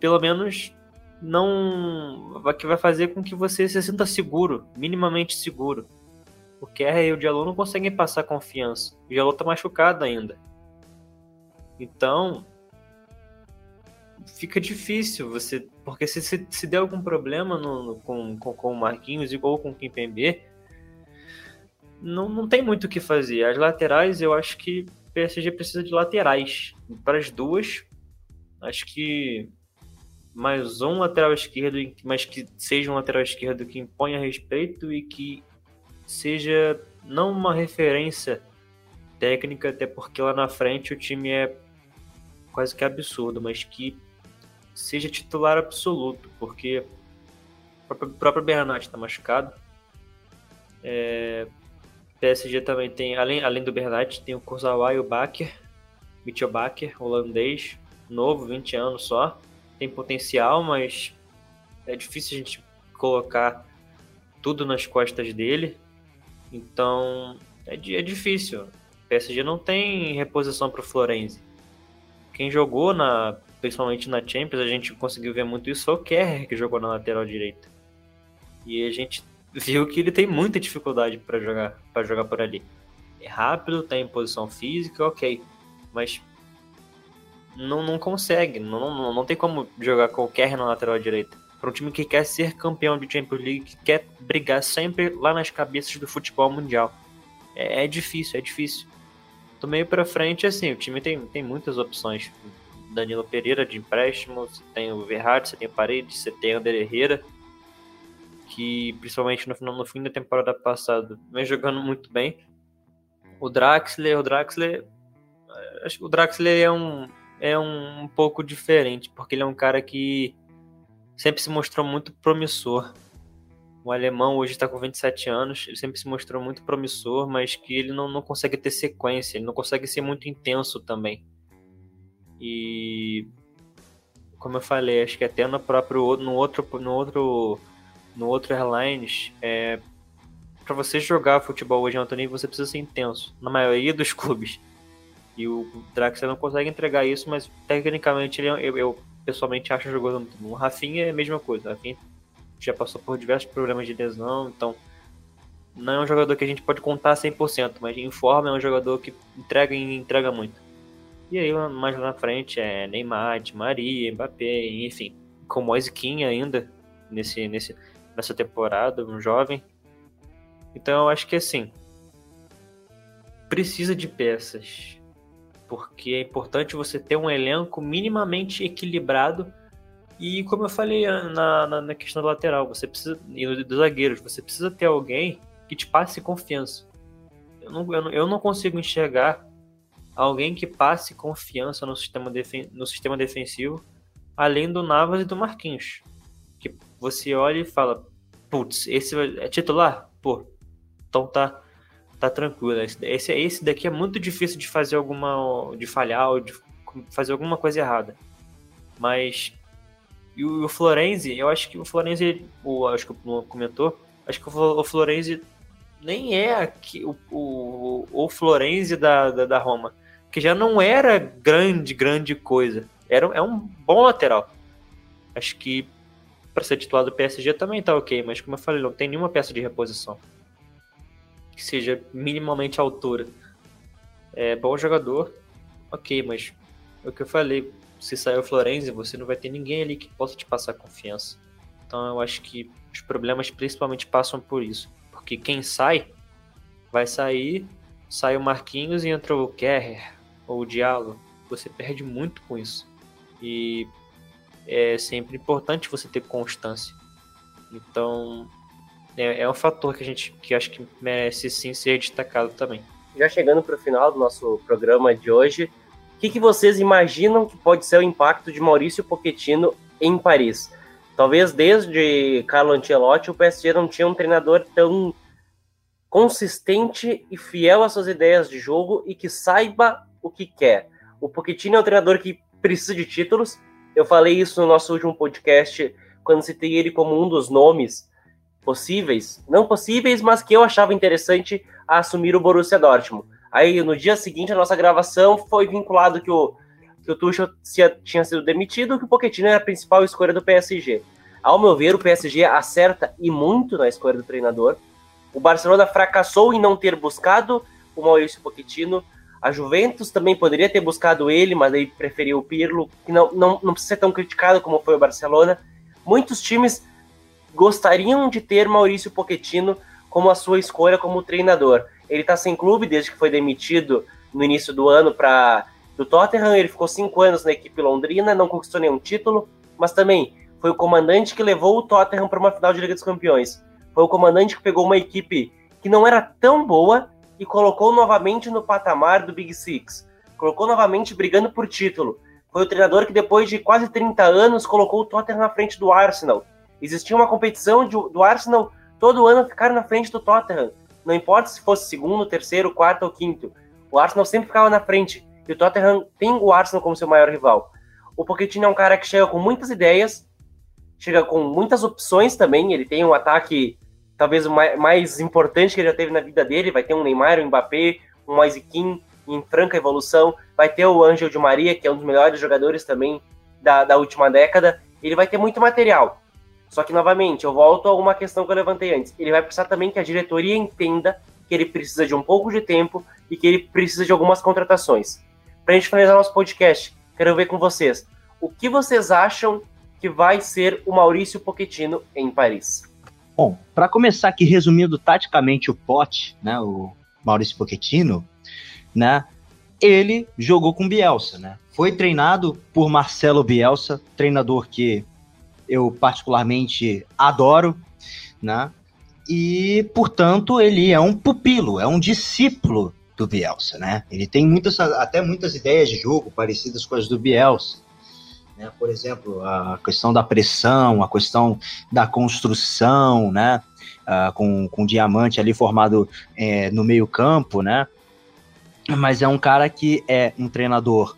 pelo menos, não. que vai fazer com que você se sinta seguro, minimamente seguro. O Kerr e o Diallo não conseguem passar confiança. O Diallo tá machucado ainda. Então, fica difícil você. Porque se, se, se der algum problema no, no, com, com, com o Marquinhos ou com o Kimpembe, não, não tem muito o que fazer. As laterais, eu acho que o PSG precisa de laterais. Para as duas, acho que mais um lateral esquerdo, mas que seja um lateral esquerdo que imponha respeito e que seja não uma referência técnica, até porque lá na frente o time é quase que absurdo, mas que seja titular absoluto, porque o próprio Bernat está machucado. É, PSG também tem, além, além do Bernat, tem o Kurzawa e o Baker, Mitchell Baker, holandês, novo, 20 anos só. Tem potencial, mas é difícil a gente colocar tudo nas costas dele. Então, é, é difícil. PSG não tem reposição para o Florenzi. Quem jogou, na, principalmente na Champions, a gente conseguiu ver muito isso, foi o Kerr que jogou na lateral direita. E a gente viu que ele tem muita dificuldade para jogar, para jogar por ali. É rápido, tem posição física, ok. Mas não, não consegue, não, não, não tem como jogar qualquer na lateral direita. Para um time que quer ser campeão de Champions League, que quer brigar sempre lá nas cabeças do futebol mundial. É, é difícil, é difícil. Do meio para frente, assim, o time tem, tem muitas opções. Danilo Pereira de empréstimo, você tem o Verratti, você tem o Paredes, você tem o Ander Herrera, que principalmente no, final, no fim da temporada passada vem jogando muito bem. O Draxler, o Draxler, acho que o Draxler é um, é um, um pouco diferente, porque ele é um cara que sempre se mostrou muito promissor. O alemão hoje está com 27 anos, ele sempre se mostrou muito promissor, mas que ele não, não consegue ter sequência, ele não consegue ser muito intenso também. E como eu falei, acho que até no próprio no outro no outro no outro Airlines, é, para você jogar futebol hoje em alto você precisa ser intenso, na maioria dos clubes. E o Draxler não consegue entregar isso, mas tecnicamente ele, é, eu, eu pessoalmente acho jogador muito bom. O Rafinha é a mesma coisa. O Rafinha já passou por diversos problemas de lesão, então não é um jogador que a gente pode contar 100%, mas em forma é um jogador que entrega e entrega muito. E aí mais lá na frente é Neymar, Di Maria, Mbappé, enfim, com Moise King ainda nesse, nesse, nessa temporada, um jovem. Então eu acho que assim, precisa de peças porque é importante você ter um elenco minimamente equilibrado. E como eu falei na, na, na questão do lateral, você precisa, e dos zagueiros, você precisa ter alguém que te passe confiança. Eu não, eu não, eu não consigo enxergar alguém que passe confiança no sistema, defen no sistema defensivo, além do Navas e do Marquinhos. Que você olha e fala, putz, esse é titular? Pô, então tá tá tranquilo. Esse, esse daqui é muito difícil de fazer alguma. de falhar ou de fazer alguma coisa errada. Mas. E o, o Florenzi, eu acho que o Florenzi, o, acho que o comentou, acho que o, o Florenzi nem é aqui, o, o, o Florenzi da, da, da, Roma, que já não era grande, grande coisa. Era, é um bom lateral. Acho que para ser titular do PSG também tá ok, mas como eu falei, não tem nenhuma peça de reposição que seja minimamente à altura. É bom jogador, ok, mas é o que eu falei, se sair o Florenzi, você não vai ter ninguém ali que possa te passar confiança. Então eu acho que os problemas principalmente passam por isso. Porque quem sai, vai sair, sai o Marquinhos e entra o Kerrer ou o Diallo. Você perde muito com isso. E é sempre importante você ter constância. Então, é, é um fator que a gente que acho que merece sim ser destacado também. Já chegando para o final do nosso programa de hoje, o que, que vocês imaginam que pode ser o impacto de Maurício Pochettino em Paris? Talvez desde Carlo Ancelotti o PSG não tinha um treinador tão consistente e fiel às suas ideias de jogo e que saiba o que quer. O Pochettino é um treinador que precisa de títulos. Eu falei isso no nosso último podcast quando citei ele como um dos nomes possíveis, não possíveis, mas que eu achava interessante assumir o Borussia Dortmund. Aí no dia seguinte a nossa gravação foi vinculado que o que o Tuchel tinha sido demitido, que o Pochettino era a principal escolha do PSG. Ao meu ver, o PSG acerta e muito na escolha do treinador. O Barcelona fracassou em não ter buscado o Maurício Pochettino. A Juventus também poderia ter buscado ele, mas aí preferiu o Pirlo, que não, não, não precisa ser tão criticado como foi o Barcelona. Muitos times gostariam de ter Maurício Pochettino como a sua escolha como treinador. Ele está sem clube desde que foi demitido no início do ano para do Tottenham. Ele ficou cinco anos na equipe londrina, não conquistou nenhum título, mas também foi o comandante que levou o Tottenham para uma final de Liga dos Campeões. Foi o comandante que pegou uma equipe que não era tão boa e colocou novamente no patamar do Big Six. Colocou novamente brigando por título. Foi o treinador que, depois de quase 30 anos, colocou o Tottenham na frente do Arsenal Existia uma competição de, do Arsenal todo ano ficar na frente do Tottenham. Não importa se fosse segundo, terceiro, quarto ou quinto. O Arsenal sempre ficava na frente. E o Tottenham tem o Arsenal como seu maior rival. O Pochettino é um cara que chega com muitas ideias, chega com muitas opções também. Ele tem um ataque talvez o mais, mais, importante que ele já teve na vida dele. Vai ter um Neymar, um Mbappé, um Moise em franca evolução. Vai ter o Ângelo de Maria, que é um dos melhores jogadores também da, da última década. Ele vai ter muito material. Só que, novamente, eu volto a uma questão que eu levantei antes. Ele vai precisar também que a diretoria entenda que ele precisa de um pouco de tempo e que ele precisa de algumas contratações. Para a gente finalizar nosso podcast, quero ver com vocês. O que vocês acham que vai ser o Maurício Pochettino em Paris? Bom, para começar aqui resumindo taticamente o pote, né, o Maurício Pochettino, né, ele jogou com Bielsa, né? Foi treinado por Marcelo Bielsa, treinador que eu particularmente adoro, né? E, portanto, ele é um pupilo, é um discípulo do Bielsa, né? Ele tem muitas, até muitas ideias de jogo parecidas com as do Bielsa. Né? Por exemplo, a questão da pressão, a questão da construção, né? Uh, com, com diamante ali formado é, no meio campo, né? Mas é um cara que é um treinador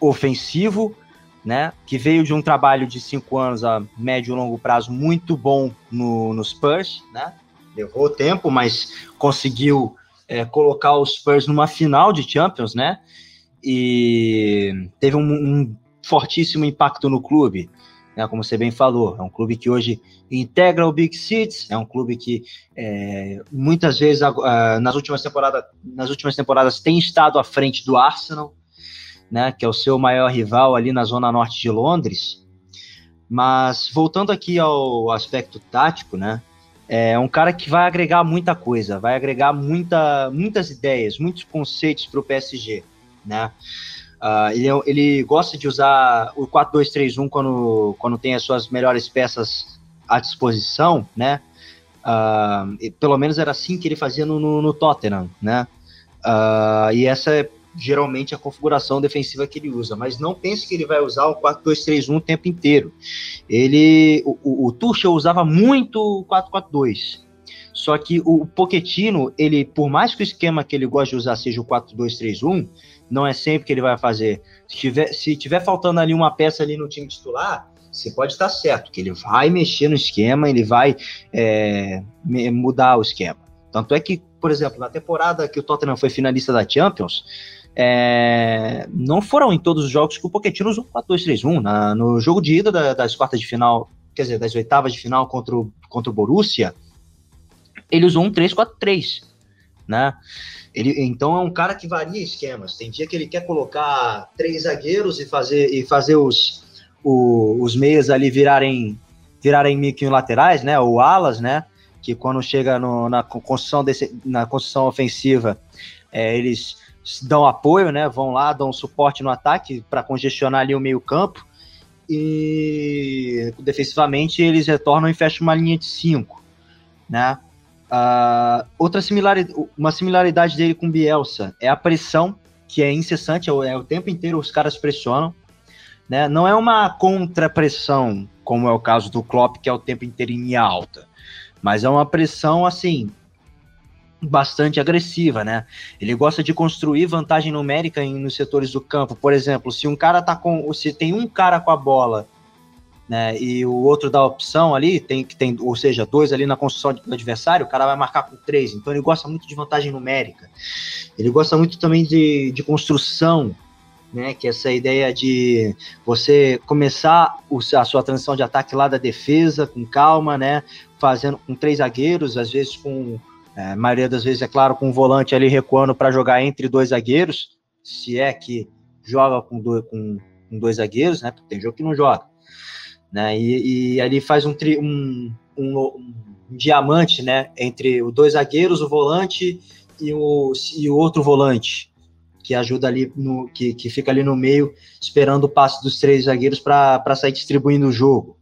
ofensivo, né? Que veio de um trabalho de cinco anos a médio e longo prazo muito bom no, no Spurs, né? Levou tempo, mas conseguiu é, colocar os Spurs numa final de Champions, né? E teve um, um fortíssimo impacto no clube, né? Como você bem falou, é um clube que hoje integra o Big Six, é um clube que é, muitas vezes nas últimas temporadas, nas últimas temporadas tem estado à frente do Arsenal, né, que é o seu maior rival ali na zona norte de Londres. Mas voltando aqui ao aspecto tático, né, é um cara que vai agregar muita coisa, vai agregar muita, muitas ideias, muitos conceitos para o PSG, né? Uh, ele, é ele, gosta de usar o 4-2-3-1 quando, quando tem as suas melhores peças à disposição, né? Uh, pelo menos era assim que ele fazia no, no, no Tottenham, né? Uh, e essa é geralmente a configuração defensiva que ele usa, mas não pense que ele vai usar o 4-2-3-1 o tempo inteiro. Ele, o, o, o Tuchel usava muito o 4-4-2. Só que o Poquetino, ele, por mais que o esquema que ele gosta de usar seja o 4-2-3-1, não é sempre que ele vai fazer. Se tiver, se tiver faltando ali uma peça ali no time titular, você pode estar certo que ele vai mexer no esquema, ele vai é, mudar o esquema. Tanto é que, por exemplo, na temporada que o Tottenham foi finalista da Champions, é, não foram em todos os jogos que o Pochettino usou 4-2-3-1. No jogo de ida da, das quartas de final, quer dizer, das oitavas de final contra o, contra o Borussia, ele usou um 3-4-3, né? Ele, então é um cara que varia esquemas. Tem dia que ele quer colocar três zagueiros e fazer, e fazer os, o, os meias ali virarem virarem meio que laterais, né? Ou alas, né? Que quando chega no, na construção desse, na construção ofensiva, é, eles dão apoio, né? Vão lá, dão suporte no ataque para congestionar ali o meio-campo. E defensivamente eles retornam e fecham uma linha de cinco, né? Uh, outra similaridade, uma similaridade dele com Bielsa é a pressão, que é incessante, é o, é o tempo inteiro os caras pressionam, né? Não é uma contrapressão, como é o caso do Klopp, que é o tempo inteiro em alta, mas é uma pressão assim bastante agressiva, né? Ele gosta de construir vantagem numérica em, nos setores do campo. Por exemplo, se um cara tá com, se tem um cara com a bola, né, e o outro dá opção ali, tem que tem, ou seja, dois ali na construção do adversário, o cara vai marcar com três. Então ele gosta muito de vantagem numérica. Ele gosta muito também de, de construção, né, que é essa ideia de você começar o, a sua transição de ataque lá da defesa com calma, né, fazendo com três zagueiros, às vezes com é, a maioria das vezes, é claro, com um volante ali recuando para jogar entre dois zagueiros, se é que joga com dois, com, com dois zagueiros, né? Porque tem jogo que não joga. Né? E, e ali faz um, tri, um, um, um, diamante né? entre os dois zagueiros, o volante e o, e o outro volante, que ajuda ali, no, que, que fica ali no meio, esperando o passe dos três zagueiros para sair distribuindo o jogo.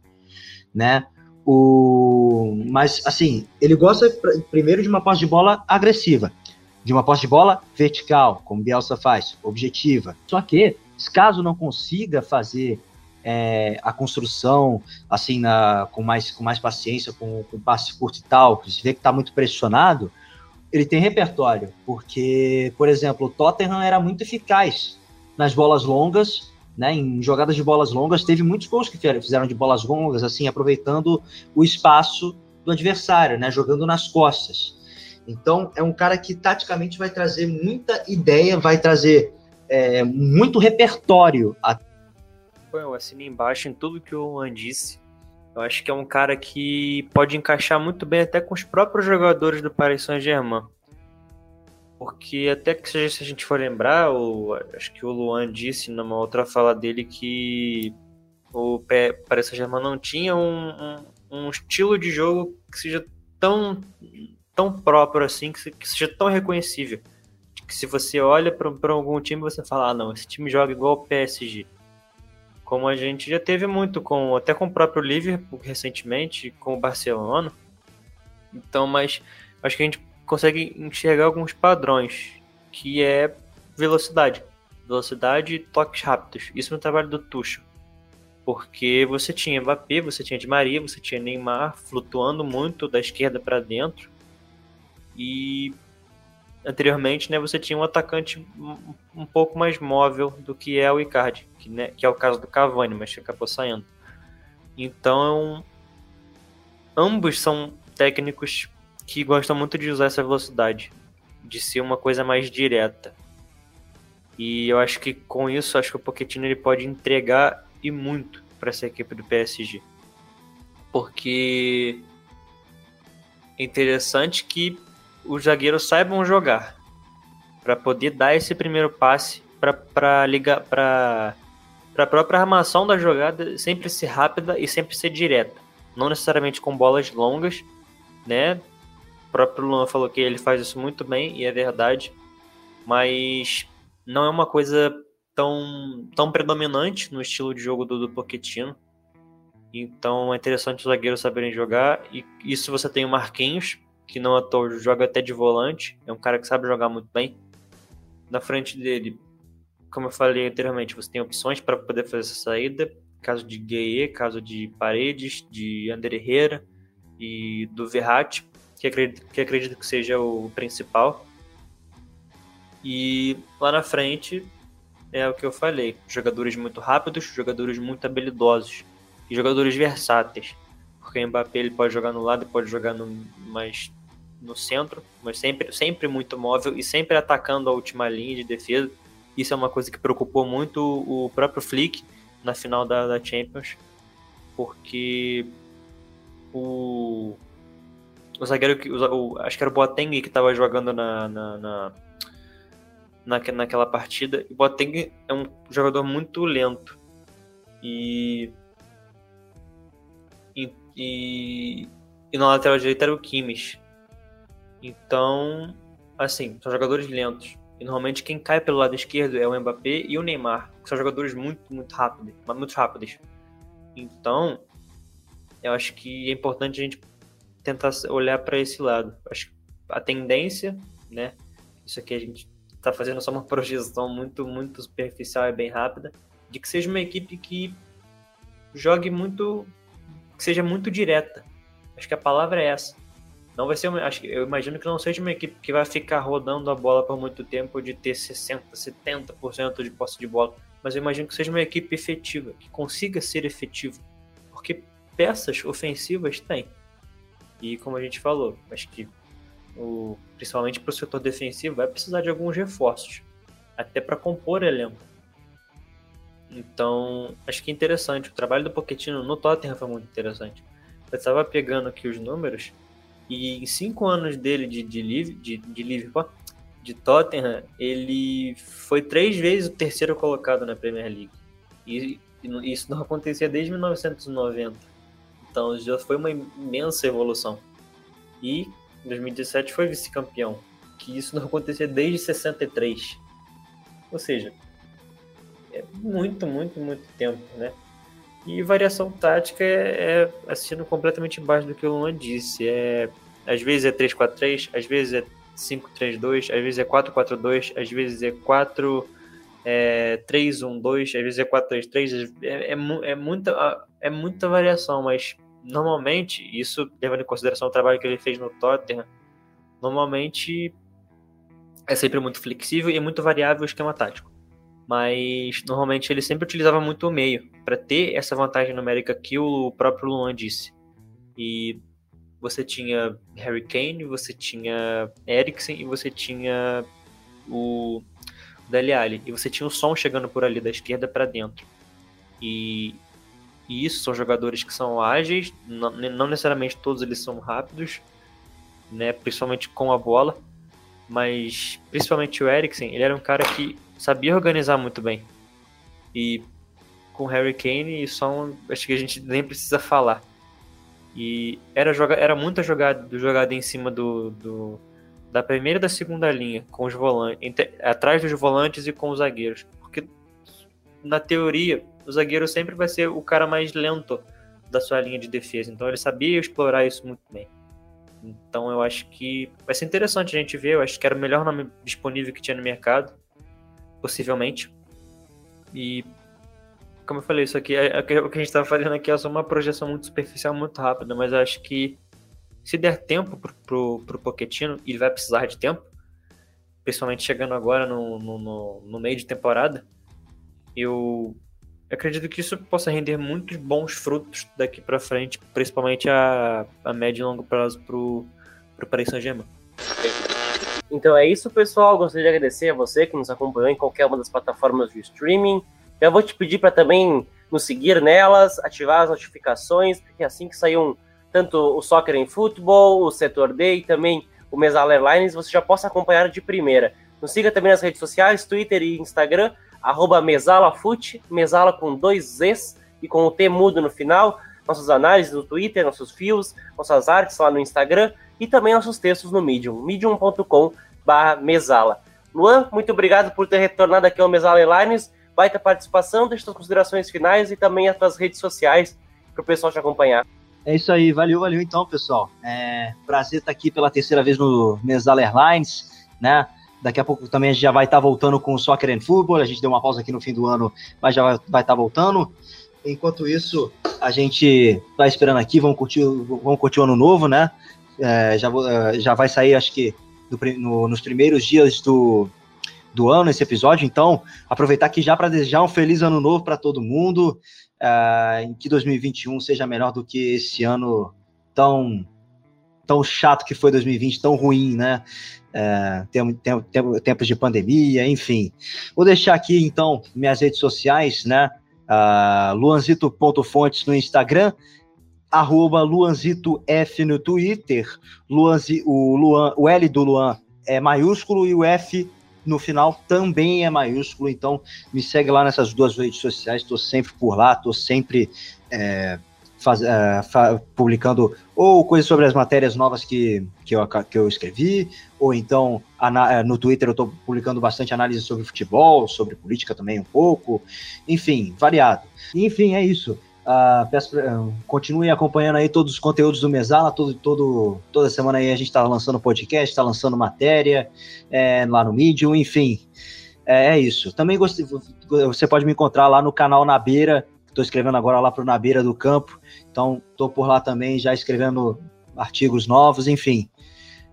Né? O, mas, assim, ele gosta primeiro de uma posse de bola agressiva, de uma posse de bola vertical, como Bielsa faz, objetiva. Só que, caso não consiga fazer é, a construção assim na, com, mais, com mais paciência, com, com passe curto e tal, se vê que está muito pressionado, ele tem repertório, porque, por exemplo, o Tottenham era muito eficaz nas bolas longas né, em jogadas de bolas longas, teve muitos gols que fizeram de bolas longas, assim, aproveitando o espaço do adversário, né? Jogando nas costas. Então, é um cara que taticamente vai trazer muita ideia, vai trazer é, muito repertório. Eu assino embaixo em tudo que o Luan disse. Eu acho que é um cara que pode encaixar muito bem até com os próprios jogadores do Paris Saint-Germain. Porque até que se a gente for lembrar, o, acho que o Luan disse numa outra fala dele que o Paris Saint-Germain não tinha um, um, um, estilo de jogo que seja tão tão próprio assim, que, que seja tão reconhecível. Que se você olha para algum time, você fala, ah, não, esse time joga igual o PSG. Como a gente já teve muito com até com o próprio Liverpool recentemente, com o Barcelona. Então, mas acho que a gente consegue enxergar alguns padrões, que é velocidade. Velocidade e toques rápidos. Isso no trabalho do Tuchel. Porque você tinha Mbappé, você tinha Di Maria, você tinha Neymar flutuando muito da esquerda para dentro e anteriormente, né, você tinha um atacante um, pouco mais móvel do que é o Icardi, que, né, que é o caso do Cavani, mas que acabou saindo. Então, ambos são técnicos que gostam muito de usar essa velocidade, de ser uma coisa mais direta. E eu acho que com isso, acho que o Pochettino ele pode entregar e muito para essa equipe do PSG. Porque é interessante que os zagueiros saibam jogar para poder dar esse primeiro passe para ligar para a própria armação da jogada sempre ser rápida e sempre ser direta, não necessariamente com bolas longas, né? O próprio Luan falou que ele faz isso muito bem e é verdade, mas não é uma coisa tão, tão predominante no estilo de jogo do, do Pochettino. Então é interessante os zagueiros saberem jogar. E isso você tem o Marquinhos, que não ator joga até de volante, é um cara que sabe jogar muito bem. Na frente dele, como eu falei anteriormente, você tem opções para poder fazer essa saída, caso de Gueye, caso de Paredes, de Ander Herrera e do Verratti, que acredito, que acredito que seja o principal. E lá na frente é o que eu falei, jogadores muito rápidos, jogadores muito habilidosos e jogadores versáteis. Porque o Mbappé ele pode jogar no lado e pode jogar no mais no centro, mas sempre, sempre muito móvel e sempre atacando a última linha de defesa. Isso é uma coisa que preocupou muito o próprio Flick na final da, da Champions, porque o, o zagueiro, que, o, acho que era o Boateng que estava jogando na, na, na, na, naquela partida. E Boateng é um jogador muito lento e, e, e, e na lateral direita era o Kimmich então, assim, são jogadores lentos. E normalmente quem cai pelo lado esquerdo é o Mbappé e o Neymar, que são jogadores muito, muito rápidos, muito rápidos. Então, eu acho que é importante a gente tentar olhar para esse lado. Acho que a tendência, né? Isso aqui a gente está fazendo só uma projeção muito, muito superficial e bem rápida, de que seja uma equipe que jogue muito, que seja muito direta. Acho que a palavra é essa não vai ser uma, acho, eu imagino que não seja uma equipe que vai ficar rodando a bola por muito tempo de ter 60, 70% de posse de bola, mas eu imagino que seja uma equipe efetiva, que consiga ser efetiva, porque peças ofensivas tem. E como a gente falou, acho que o, principalmente para o setor defensivo vai precisar de alguns reforços, até para compor elenco. Então, acho que é interessante. O trabalho do Pochettino no Tottenham foi muito interessante. Eu estava pegando aqui os números e em cinco anos dele de, de, de, de Liverpool, de Tottenham, ele foi três vezes o terceiro colocado na Premier League. E, e isso não acontecia desde 1990. Então já foi uma imensa evolução. E em 2017 foi vice-campeão, que isso não acontecia desde 63. Ou seja, é muito, muito, muito tempo, né? E variação tática é, é completamente embaixo do que o Luan disse. É, às vezes é 3-4-3, às vezes é 5-3-2, às vezes é 4-4-2, às vezes é 4 é, 3-1-2, às vezes é 4-3-3. É, é, é, muita, é muita variação, mas normalmente, isso levando em consideração o trabalho que ele fez no Tottenham, normalmente é sempre muito flexível e muito variável o esquema tático mas normalmente ele sempre utilizava muito o meio para ter essa vantagem numérica que o próprio Luan disse. E você tinha Harry Kane, você tinha Eriksen e você tinha o Dele Alli. E você tinha o Som chegando por ali da esquerda para dentro. E, e, isso são jogadores que são ágeis, não, não, necessariamente todos eles são rápidos, né, principalmente com a bola, mas principalmente o Eriksen, ele era um cara que sabia organizar muito bem. E com Harry Kane e Son, acho que a gente nem precisa falar. E era, joga era muita jogada, jogada em cima do, do, da primeira e da segunda linha, com os volantes, entre, atrás dos volantes e com os zagueiros. Porque na teoria, o zagueiro sempre vai ser o cara mais lento da sua linha de defesa. Então ele sabia explorar isso muito bem. Então eu acho que vai ser interessante a gente ver. Eu acho que era o melhor nome disponível que tinha no mercado, possivelmente. E como eu falei, isso aqui, é, é, o que a gente está fazendo aqui é só uma projeção muito superficial, muito rápida, mas eu acho que se der tempo pro, pro, pro ele vai precisar de tempo, principalmente chegando agora no, no, no meio de temporada, eu acredito que isso possa render muitos bons frutos daqui para frente, principalmente a, a médio e longo prazo pro, pro Paris Saint-Germain. Então é isso, pessoal. Gostaria de agradecer a você que nos acompanhou em qualquer uma das plataformas de streaming. Já vou te pedir para também nos seguir nelas, ativar as notificações, porque assim que sair um, tanto o Soccer em Futebol, o Setor D e também o Mesala Airlines, você já possa acompanhar de primeira. Nos siga também nas redes sociais, Twitter e Instagram, arroba MesalaFute, Mesala com dois Zs e com o T mudo no final, nossas análises no Twitter, nossos fios, nossas artes lá no Instagram e também nossos textos no Medium, medium.com mesala. Luan, muito obrigado por ter retornado aqui ao Mesala Airlines baita participação, deixa suas considerações finais e também as suas redes sociais para o pessoal te acompanhar. É isso aí, valeu, valeu então, pessoal. É prazer estar aqui pela terceira vez no Mesal Airlines, né? Daqui a pouco também a gente já vai estar voltando com o Soccer and Football. A gente deu uma pausa aqui no fim do ano, mas já vai, estar voltando. Enquanto isso, a gente está esperando aqui, vamos curtir, vamos curtir o ano novo, né? É, já, é, já vai sair, acho que no, no, nos primeiros dias do, do ano esse episódio. Então, aproveitar aqui já para desejar um feliz ano novo para todo mundo. Uh, em que 2021 seja melhor do que esse ano tão tão chato que foi 2020, tão ruim, né? Uh, tem, tem, tem, tempos de pandemia, enfim. Vou deixar aqui, então, minhas redes sociais, né? Uh, luanzito.fontes no Instagram, arroba luanzitof no Twitter, Luanzi, o, Luan, o L do Luan é maiúsculo e o F no final também é maiúsculo, então me segue lá nessas duas redes sociais, estou sempre por lá, estou sempre é, faz, é, fa, publicando ou coisas sobre as matérias novas que, que, eu, que eu escrevi, ou então é, no Twitter eu estou publicando bastante análise sobre futebol, sobre política também um pouco, enfim, variado. Enfim, é isso. Uh, peço, uh, continue acompanhando aí todos os conteúdos do Mesala, todo, todo, toda semana aí a gente está lançando podcast, está lançando matéria é, lá no Medium, enfim. É, é, isso. Também gostei, você pode me encontrar lá no canal Na Beira, estou escrevendo agora lá para Na Beira do Campo, então estou por lá também já escrevendo artigos novos, enfim.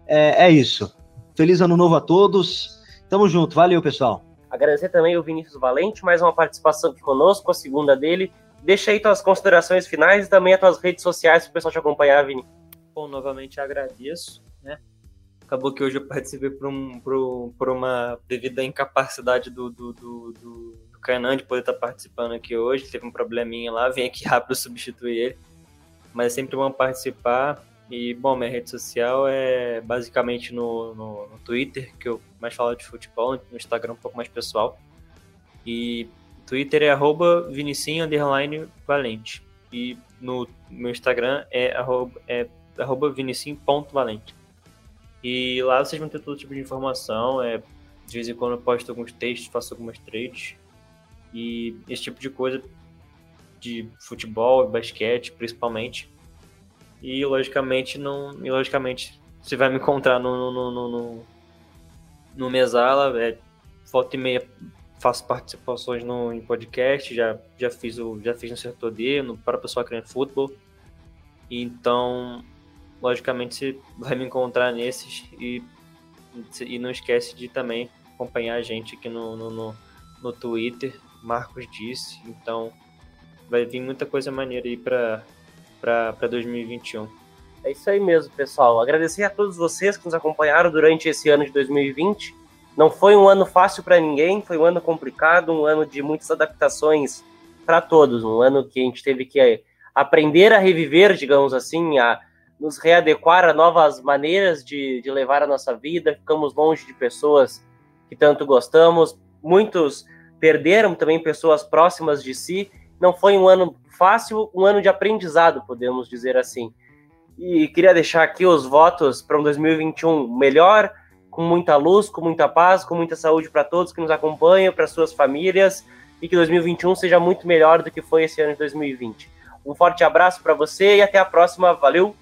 É, é isso. Feliz ano novo a todos. Tamo junto. Valeu, pessoal. Agradecer também o Vinícius Valente, mais uma participação aqui conosco, a segunda dele. Deixa aí tuas considerações finais e também as tuas redes sociais para o pessoal te acompanhar, Vini. Bom, novamente agradeço, né? Acabou que hoje eu participei por, um, por, por uma devido à incapacidade do, do, do, do Kainan de poder estar participando aqui hoje. Teve um probleminha lá, vim aqui rápido substituir ele. Mas é sempre bom participar. E, bom, minha rede social é basicamente no, no, no Twitter, que eu mais falo de futebol, no Instagram um pouco mais pessoal. E Twitter é arroba Valente. E no meu Instagram é arroba, é arroba. E lá vocês vão ter todo tipo de informação. É, de vez em quando eu posto alguns textos, faço algumas trades. E esse tipo de coisa de futebol, basquete, principalmente. E logicamente não. E logicamente você vai me encontrar no, no, no, no, no Mesala, é, volta e meia faço participações no, em podcast, já, já, fiz o, já fiz no Setor D, no para pessoa querendo futebol. Então, logicamente, você vai me encontrar nesses e, e não esquece de também acompanhar a gente aqui no, no, no, no Twitter, Marcos disse. Então, vai vir muita coisa maneira aí para 2021. É isso aí mesmo, pessoal. Agradecer a todos vocês que nos acompanharam durante esse ano de 2020. Não foi um ano fácil para ninguém, foi um ano complicado, um ano de muitas adaptações para todos, um ano que a gente teve que aprender a reviver, digamos assim, a nos readequar a novas maneiras de, de levar a nossa vida. Ficamos longe de pessoas que tanto gostamos, muitos perderam também pessoas próximas de si. Não foi um ano fácil, um ano de aprendizado, podemos dizer assim. E queria deixar aqui os votos para um 2021 melhor, com muita luz, com muita paz, com muita saúde para todos que nos acompanham, para suas famílias, e que 2021 seja muito melhor do que foi esse ano de 2020. Um forte abraço para você e até a próxima. Valeu!